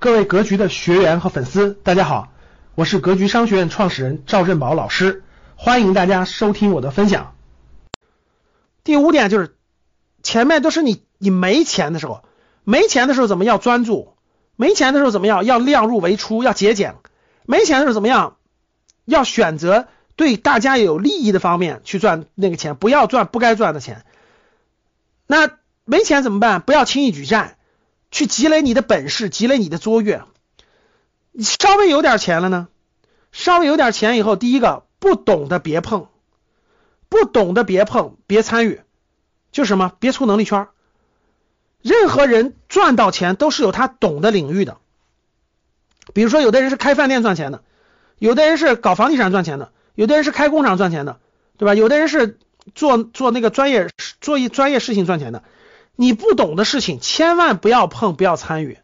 各位格局的学员和粉丝，大家好，我是格局商学院创始人赵振宝老师，欢迎大家收听我的分享。第五点就是，前面都是你你没钱的时候，没钱的时候怎么要专注？没钱的时候怎么样？要量入为出，要节俭。没钱的时候怎么样？要选择对大家有利益的方面去赚那个钱，不要赚不该赚的钱。那没钱怎么办？不要轻易举债。去积累你的本事，积累你的卓越。稍微有点钱了呢，稍微有点钱以后，第一个不懂的别碰，不懂的别碰，别参与，就什么别出能力圈。任何人赚到钱都是有他懂的领域的。比如说，有的人是开饭店赚钱的，有的人是搞房地产赚钱的，有的人是开工厂赚钱的，对吧？有的人是做做那个专业做一专业事情赚钱的。你不懂的事情，千万不要碰，不要参与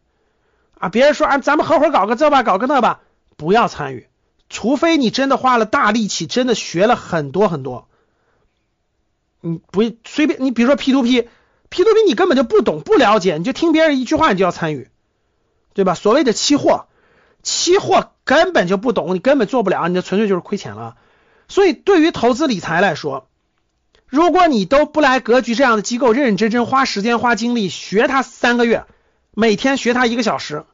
啊！别人说啊，咱们合伙搞个这吧，搞个那吧，不要参与，除非你真的花了大力气，真的学了很多很多。你不随便，你比如说 P to P，P to P 你根本就不懂不了解，你就听别人一句话你就要参与，对吧？所谓的期货，期货根本就不懂，你根本做不了，你这纯粹就是亏钱了。所以对于投资理财来说，如果你都不来格局这样的机构，认认真真花时间花精力学它三个月，每天学它一个小时，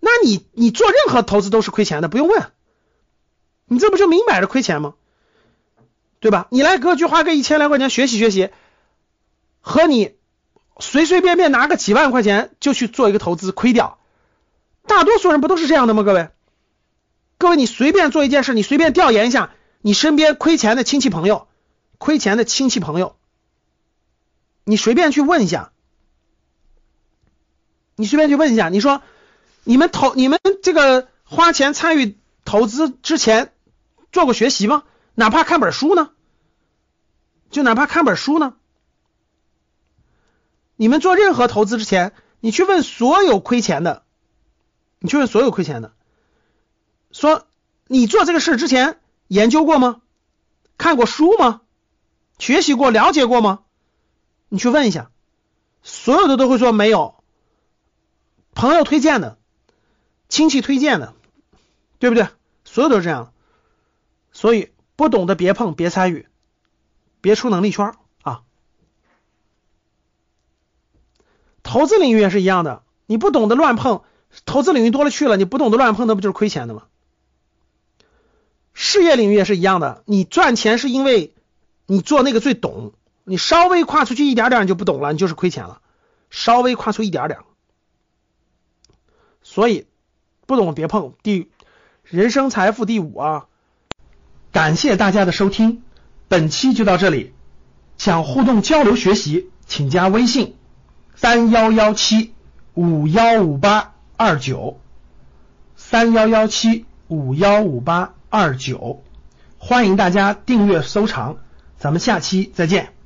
那你你做任何投资都是亏钱的，不用问，你这不就明摆着亏钱吗？对吧？你来格局花个一千来块钱学习学习，和你随随便便拿个几万块钱就去做一个投资亏掉，大多数人不都是这样的吗？各位，各位你随便做一件事，你随便调研一下你身边亏钱的亲戚朋友。亏钱的亲戚朋友，你随便去问一下，你随便去问一下，你说你们投你们这个花钱参与投资之前做过学习吗？哪怕看本书呢？就哪怕看本书呢？你们做任何投资之前，你去问所有亏钱的，你去问所有亏钱的，说你做这个事之前研究过吗？看过书吗？学习过、了解过吗？你去问一下，所有的都会说没有。朋友推荐的，亲戚推荐的，对不对？所有都是这样。所以不懂的别碰、别参与、别出能力圈啊。投资领域也是一样的，你不懂得乱碰，投资领域多了去了，你不懂得乱碰，那不就是亏钱的吗？事业领域也是一样的，你赚钱是因为。你做那个最懂，你稍微跨出去一点点你就不懂了，你就是亏钱了。稍微跨出一点点，所以不懂别碰。第人生财富第五啊，感谢大家的收听，本期就到这里。想互动交流学习，请加微信三幺幺七五幺五八二九三幺幺七五幺五八二九，欢迎大家订阅收藏。咱们下期再见。